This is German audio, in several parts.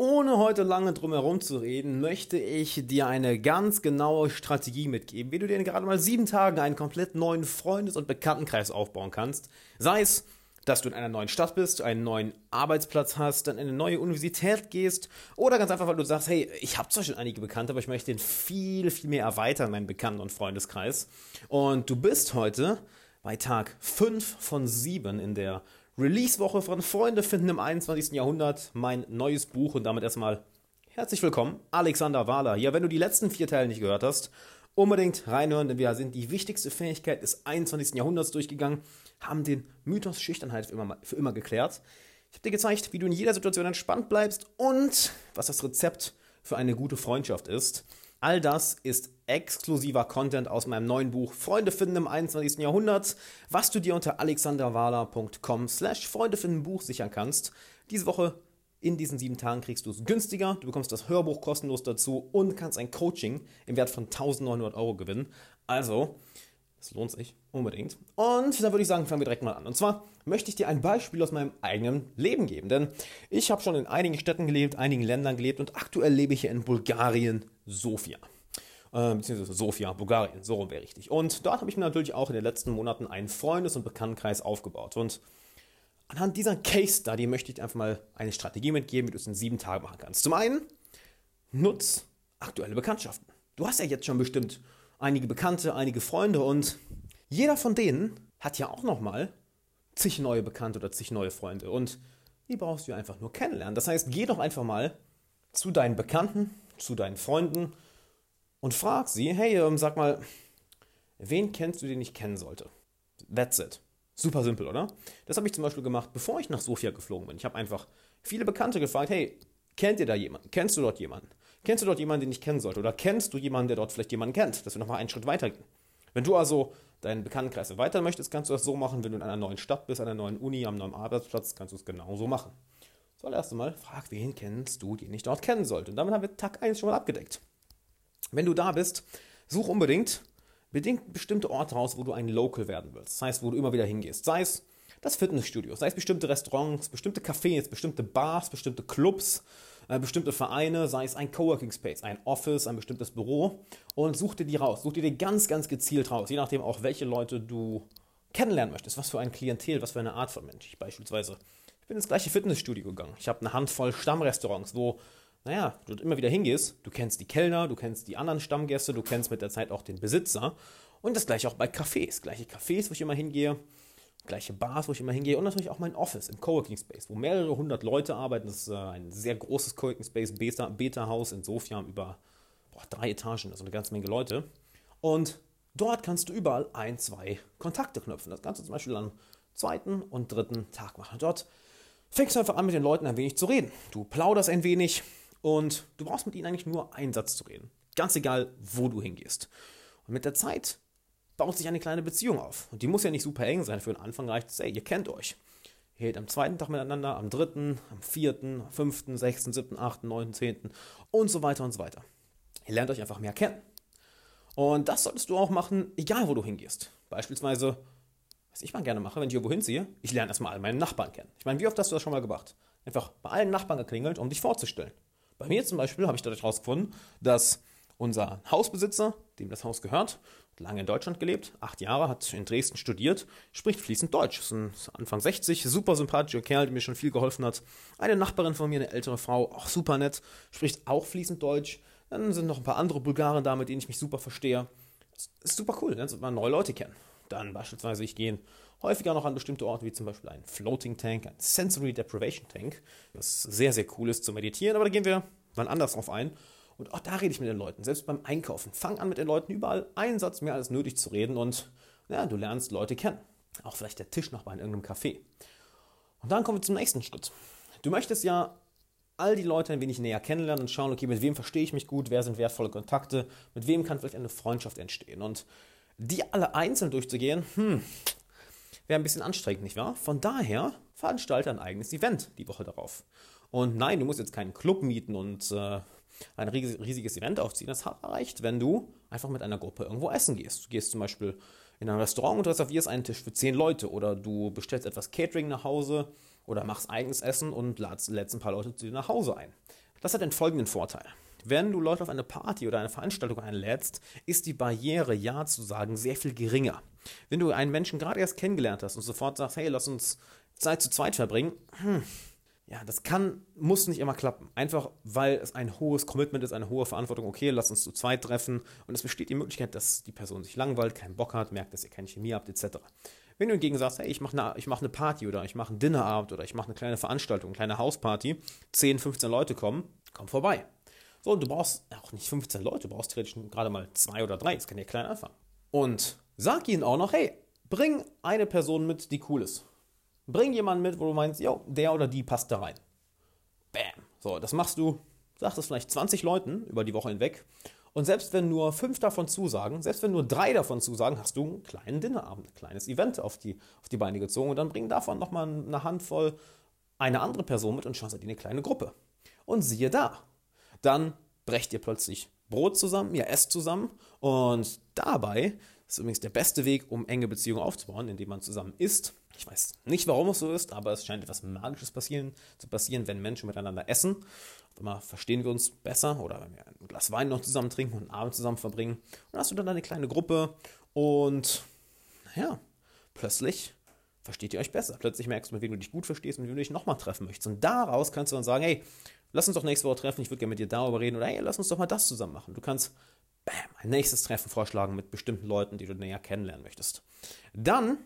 Ohne heute lange drum herum zu reden, möchte ich dir eine ganz genaue Strategie mitgeben, wie du dir in gerade mal sieben Tagen einen komplett neuen Freundes- und Bekanntenkreis aufbauen kannst. Sei es, dass du in einer neuen Stadt bist, einen neuen Arbeitsplatz hast, dann in eine neue Universität gehst oder ganz einfach, weil du sagst, hey, ich habe zwar schon einige Bekannte, aber ich möchte den viel, viel mehr erweitern, meinen Bekannten- und Freundeskreis. Und du bist heute bei Tag 5 von 7 in der Release-Woche von Freunde finden im 21. Jahrhundert, mein neues Buch und damit erstmal herzlich willkommen, Alexander Wahler hier. Wenn du die letzten vier Teile nicht gehört hast, unbedingt reinhören, denn wir sind die wichtigste Fähigkeit des 21. Jahrhunderts durchgegangen, haben den Mythos Schüchternheit für immer, für immer geklärt. Ich habe dir gezeigt, wie du in jeder Situation entspannt bleibst und was das Rezept für eine gute Freundschaft ist. All das ist exklusiver Content aus meinem neuen Buch Freunde finden im 21. Jahrhundert, was du dir unter alexanderwala.com slash Freunde finden Buch sichern kannst. Diese Woche in diesen sieben Tagen kriegst du es günstiger, du bekommst das Hörbuch kostenlos dazu und kannst ein Coaching im Wert von 1900 Euro gewinnen. Also, es lohnt sich unbedingt. Und da würde ich sagen, fangen wir direkt mal an. Und zwar möchte ich dir ein Beispiel aus meinem eigenen Leben geben. Denn ich habe schon in einigen Städten gelebt, einigen Ländern gelebt und aktuell lebe ich hier in Bulgarien, Sofia. Äh, beziehungsweise Sofia, Bulgarien, so rum wäre richtig. Und dort habe ich mir natürlich auch in den letzten Monaten einen Freundes- und Bekanntenkreis aufgebaut. Und anhand dieser Case Study möchte ich dir einfach mal eine Strategie mitgeben, wie du es in sieben Tagen machen kannst. Zum einen, nutz aktuelle Bekanntschaften. Du hast ja jetzt schon bestimmt einige Bekannte, einige Freunde und jeder von denen hat ja auch nochmal zig neue Bekannte oder zig neue Freunde und die brauchst du einfach nur kennenlernen. Das heißt, geh doch einfach mal zu deinen Bekannten, zu deinen Freunden und frag sie, hey, ähm, sag mal, wen kennst du, den ich kennen sollte? That's it. Super simpel, oder? Das habe ich zum Beispiel gemacht, bevor ich nach Sofia geflogen bin. Ich habe einfach viele Bekannte gefragt, hey, kennt ihr da jemanden? Kennst du dort jemanden? Kennst du dort jemanden, den ich kennen sollte? Oder kennst du jemanden, der dort vielleicht jemanden kennt? Dass wir nochmal einen Schritt weiter gehen. Wenn du also deinen Bekanntenkreis erweitern möchtest, kannst du das so machen. Wenn du in einer neuen Stadt bist, einer neuen Uni, am neuen Arbeitsplatz, kannst du es genauso machen. Zuallererst einmal, frag, wen kennst du, den ich dort kennen sollte. Und damit haben wir Tag 1 schon mal abgedeckt. Wenn du da bist, such unbedingt bedingt bestimmte Orte raus, wo du ein Local werden willst. Das heißt, wo du immer wieder hingehst. Sei es das Fitnessstudio, sei es bestimmte Restaurants, bestimmte Cafés, bestimmte Bars, bestimmte Clubs, bestimmte Vereine, sei es ein Coworking Space, ein Office, ein bestimmtes Büro und such dir die raus. Such dir die ganz, ganz gezielt raus, je nachdem auch, welche Leute du kennenlernen möchtest, was für ein Klientel, was für eine Art von Mensch. Ich beispielsweise, ich bin ins gleiche Fitnessstudio gegangen. Ich habe eine Handvoll Stammrestaurants, wo naja, du immer wieder hingehst, du kennst die Kellner, du kennst die anderen Stammgäste, du kennst mit der Zeit auch den Besitzer. Und das gleiche auch bei Cafés. Gleiche Cafés, wo ich immer hingehe, gleiche Bars, wo ich immer hingehe und natürlich auch mein Office im Coworking Space, wo mehrere hundert Leute arbeiten. Das ist äh, ein sehr großes Coworking Space, Beta-Haus Beta in Sofia, über boah, drei Etagen, also eine ganze Menge Leute. Und dort kannst du überall ein, zwei Kontakte knüpfen. Das kannst du zum Beispiel am zweiten und dritten Tag machen. Dort fängst du einfach an, mit den Leuten ein wenig zu reden. Du plauderst ein wenig, und du brauchst mit ihnen eigentlich nur einen Satz zu reden. Ganz egal, wo du hingehst. Und mit der Zeit baut sich eine kleine Beziehung auf. Und die muss ja nicht super eng sein. Für den Anfang reicht es, ey, ihr kennt euch. Ihr geht am zweiten Tag miteinander, am dritten, am vierten, fünften, sechsten, siebten, achten, neunten, zehnten und so weiter und so weiter. Ihr lernt euch einfach mehr kennen. Und das solltest du auch machen, egal wo du hingehst. Beispielsweise, was ich mal gerne mache, wenn ich irgendwo hinziehe, ich lerne erstmal alle meine Nachbarn kennen. Ich meine, wie oft hast du das schon mal gemacht? Einfach bei allen Nachbarn geklingelt, um dich vorzustellen. Bei mir zum Beispiel habe ich dadurch herausgefunden, dass unser Hausbesitzer, dem das Haus gehört, lange in Deutschland gelebt, acht Jahre, hat in Dresden studiert, spricht fließend Deutsch. Ist ein Anfang 60, super sympathischer Kerl, der mir schon viel geholfen hat. Eine Nachbarin von mir, eine ältere Frau, auch super nett, spricht auch fließend Deutsch. Dann sind noch ein paar andere Bulgaren da, mit denen ich mich super verstehe. Das ist super cool, dann sollte man neue Leute kennen. Dann beispielsweise, ich gehe häufiger noch an bestimmte Orte, wie zum Beispiel ein Floating Tank, ein Sensory Deprivation Tank, was sehr, sehr cool ist zu meditieren, aber da gehen wir wann anders drauf ein. Und auch da rede ich mit den Leuten, selbst beim Einkaufen. Fang an mit den Leuten überall einen Satz mehr als nötig zu reden und ja, du lernst Leute kennen. Auch vielleicht der Tischnachbar in irgendeinem Café. Und dann kommen wir zum nächsten Schritt. Du möchtest ja all die Leute ein wenig näher kennenlernen und schauen, okay, mit wem verstehe ich mich gut, wer sind wertvolle Kontakte, mit wem kann vielleicht eine Freundschaft entstehen. Und die alle einzeln durchzugehen, hm, wäre ein bisschen anstrengend, nicht wahr? Von daher veranstalte ein eigenes Event die Woche darauf. Und nein, du musst jetzt keinen Club mieten und äh, ein riesiges Event aufziehen. Das reicht, wenn du einfach mit einer Gruppe irgendwo essen gehst. Du gehst zum Beispiel in ein Restaurant und reservierst einen Tisch für zehn Leute oder du bestellst etwas Catering nach Hause oder machst eigenes Essen und lädst, ein paar Leute zu dir nach Hause ein. Das hat den folgenden Vorteil. Wenn du Leute auf eine Party oder eine Veranstaltung einlädst, ist die Barriere, Ja zu sagen, sehr viel geringer. Wenn du einen Menschen gerade erst kennengelernt hast und sofort sagst, hey, lass uns Zeit zu zweit verbringen, hm, ja, das kann, muss nicht immer klappen. Einfach weil es ein hohes Commitment ist, eine hohe Verantwortung. Okay, lass uns zu zweit treffen. Und es besteht die Möglichkeit, dass die Person sich langweilt, keinen Bock hat, merkt, dass ihr keine Chemie habt, etc. Wenn du hingegen sagst, hey, ich mache eine, mach eine Party oder ich mache einen Dinnerabend oder ich mache eine kleine Veranstaltung, eine kleine Hausparty, 10, 15 Leute kommen, komm vorbei. So, und du brauchst auch nicht 15 Leute, du brauchst theoretisch gerade mal zwei oder drei. Das kann ja klein anfangen. Und sag ihnen auch noch, hey, bring eine Person mit, die cool ist. Bring jemanden mit, wo du meinst, jo, der oder die passt da rein. Bam. So, das machst du, sagst es vielleicht 20 Leuten über die Woche hinweg. Und selbst wenn nur fünf davon zusagen, selbst wenn nur drei davon zusagen, hast du einen kleinen Dinnerabend, ein kleines Event auf die, auf die Beine gezogen. Und dann bring davon nochmal eine Handvoll eine andere Person mit und schaust dir eine kleine Gruppe. Und siehe da, dann brecht ihr plötzlich Brot zusammen, ihr esst zusammen. Und dabei ist übrigens der beste Weg, um enge Beziehungen aufzubauen, indem man zusammen isst ich weiß nicht, warum es so ist, aber es scheint etwas Magisches passieren, zu passieren, wenn Menschen miteinander essen. Auf einmal verstehen wir uns besser oder wenn wir ein Glas Wein noch zusammen trinken und einen Abend zusammen verbringen. Und dann hast du dann eine kleine Gruppe und naja, plötzlich versteht ihr euch besser. Plötzlich merkst du, mit wem du dich gut verstehst und mit wem du dich nochmal treffen möchtest. Und daraus kannst du dann sagen, hey, lass uns doch nächste Woche treffen, ich würde gerne mit dir darüber reden oder hey, lass uns doch mal das zusammen machen. Du kannst bam, ein nächstes Treffen vorschlagen mit bestimmten Leuten, die du näher kennenlernen möchtest. Dann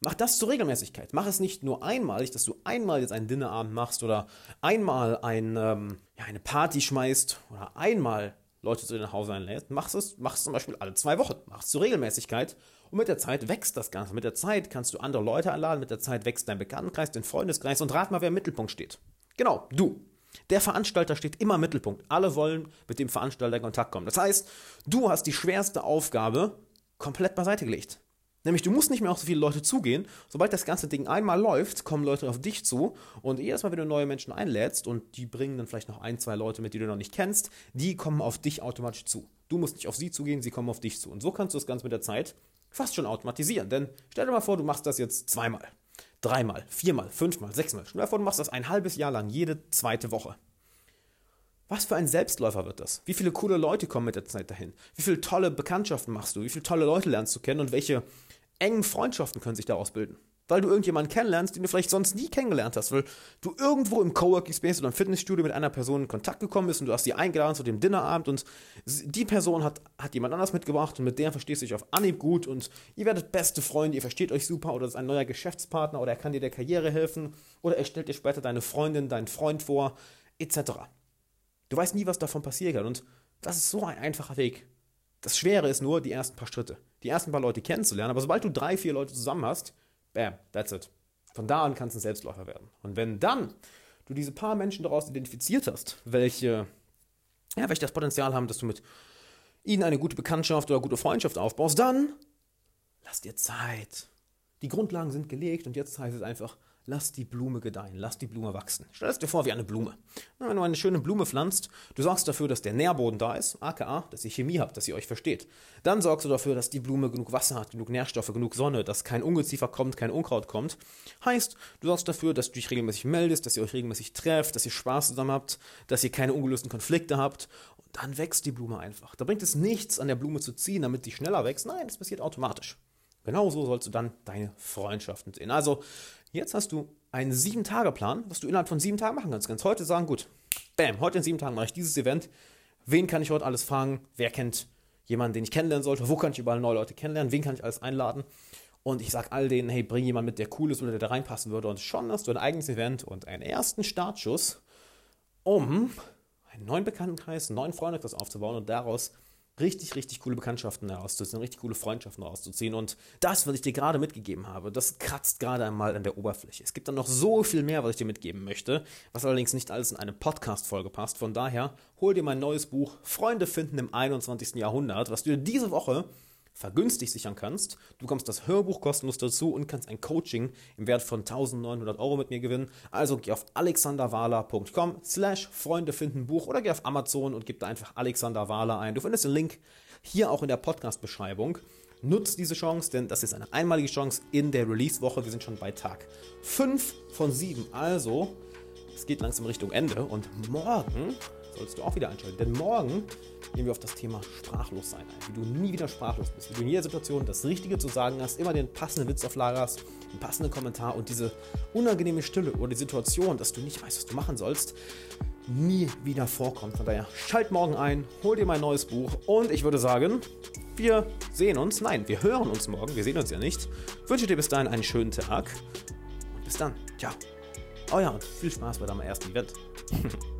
Mach das zur Regelmäßigkeit. Mach es nicht nur einmalig, dass du einmal jetzt einen Dinnerabend machst oder einmal ein, ähm, ja, eine Party schmeißt oder einmal Leute zu dir nach Hause einlädst. Mach es, mach es zum Beispiel alle zwei Wochen. Mach es zur Regelmäßigkeit. Und mit der Zeit wächst das Ganze. Mit der Zeit kannst du andere Leute einladen. Mit der Zeit wächst dein Bekanntenkreis, dein Freundeskreis. Und rat mal, wer im Mittelpunkt steht. Genau, du. Der Veranstalter steht immer im Mittelpunkt. Alle wollen mit dem Veranstalter in Kontakt kommen. Das heißt, du hast die schwerste Aufgabe komplett beiseite gelegt. Nämlich, du musst nicht mehr auf so viele Leute zugehen. Sobald das ganze Ding einmal läuft, kommen Leute auf dich zu. Und jedes Mal, wenn du neue Menschen einlädst und die bringen dann vielleicht noch ein, zwei Leute mit, die du noch nicht kennst, die kommen auf dich automatisch zu. Du musst nicht auf sie zugehen, sie kommen auf dich zu. Und so kannst du das Ganze mit der Zeit fast schon automatisieren. Denn stell dir mal vor, du machst das jetzt zweimal, dreimal, viermal, fünfmal, sechsmal. Dir mal vor, du machst das ein halbes Jahr lang, jede zweite Woche. Was für ein Selbstläufer wird das? Wie viele coole Leute kommen mit der Zeit dahin? Wie viele tolle Bekanntschaften machst du? Wie viele tolle Leute lernst du kennen und welche engen Freundschaften können sich daraus bilden. Weil du irgendjemanden kennenlernst, den du vielleicht sonst nie kennengelernt hast, weil du irgendwo im Coworking Space oder im Fitnessstudio mit einer Person in Kontakt gekommen bist und du hast sie eingeladen zu dem Dinnerabend und die Person hat, hat jemand anders mitgebracht und mit der verstehst du dich auf Anhieb gut und ihr werdet beste Freunde, ihr versteht euch super oder das ist ein neuer Geschäftspartner oder er kann dir der Karriere helfen oder er stellt dir später deine Freundin, deinen Freund vor, etc. Du weißt nie, was davon passieren kann und das ist so ein einfacher Weg. Das Schwere ist nur die ersten paar Schritte die ersten paar Leute kennenzulernen. Aber sobald du drei, vier Leute zusammen hast, bam, that's it. Von da an kannst du ein Selbstläufer werden. Und wenn dann du diese paar Menschen daraus identifiziert hast, welche, ja, welche das Potenzial haben, dass du mit ihnen eine gute Bekanntschaft oder gute Freundschaft aufbaust, dann lass dir Zeit. Die Grundlagen sind gelegt und jetzt heißt es einfach, lass die Blume gedeihen, lass die Blume wachsen. Stell es dir vor wie eine Blume. Wenn du eine schöne Blume pflanzt, du sorgst dafür, dass der Nährboden da ist, aka, dass ihr Chemie habt, dass ihr euch versteht. Dann sorgst du dafür, dass die Blume genug Wasser hat, genug Nährstoffe, genug Sonne, dass kein Ungeziefer kommt, kein Unkraut kommt. Heißt, du sorgst dafür, dass du dich regelmäßig meldest, dass ihr euch regelmäßig trefft, dass ihr Spaß zusammen habt, dass ihr keine ungelösten Konflikte habt. Und dann wächst die Blume einfach. Da bringt es nichts, an der Blume zu ziehen, damit sie schneller wächst. Nein, das passiert automatisch. Genauso sollst du dann deine Freundschaften sehen. Also, jetzt hast du einen Sieben-Tage-Plan, was du innerhalb von sieben Tagen machen kannst. Du kannst heute sagen, gut, bam, heute in sieben Tagen mache ich dieses Event. Wen kann ich heute alles fragen? Wer kennt jemanden, den ich kennenlernen sollte? Wo kann ich überall neue Leute kennenlernen? Wen kann ich alles einladen? Und ich sage all denen, hey, bring jemanden mit, der cool ist oder der da reinpassen würde. Und schon hast du ein eigenes Event und einen ersten Startschuss, um einen neuen Bekanntenkreis, einen neuen Freundekreis aufzubauen und daraus richtig, richtig coole Bekanntschaften herauszuziehen, richtig coole Freundschaften herauszuziehen. Und das, was ich dir gerade mitgegeben habe, das kratzt gerade einmal an der Oberfläche. Es gibt dann noch so viel mehr, was ich dir mitgeben möchte, was allerdings nicht alles in eine Podcast-Folge passt. Von daher, hol dir mein neues Buch Freunde finden im 21. Jahrhundert, was du dir diese Woche vergünstigt sichern kannst. Du bekommst das Hörbuch kostenlos dazu und kannst ein Coaching im Wert von 1900 Euro mit mir gewinnen. Also geh auf alexanderwahler.com slash Freunde finden Buch oder geh auf Amazon und gib da einfach Alexander Wahler ein. Du findest den Link hier auch in der Podcast-Beschreibung. Nutz diese Chance, denn das ist eine einmalige Chance in der Release-Woche. Wir sind schon bei Tag 5 von 7. Also, es geht langsam Richtung Ende und morgen solltest du auch wieder einschalten. Denn morgen gehen wir auf das Thema Sprachlossein ein. Wie du nie wieder sprachlos bist. Wie du in jeder Situation das Richtige zu sagen hast, immer den passenden Witz auf Lager hast, einen passenden Kommentar und diese unangenehme Stille oder die Situation, dass du nicht weißt, was du machen sollst, nie wieder vorkommt. Von daher, schalt morgen ein, hol dir mein neues Buch und ich würde sagen, wir sehen uns, nein, wir hören uns morgen, wir sehen uns ja nicht. Ich wünsche dir bis dahin einen schönen Tag und bis dann. Ciao. Oh ja, und viel Spaß bei deinem ersten Event.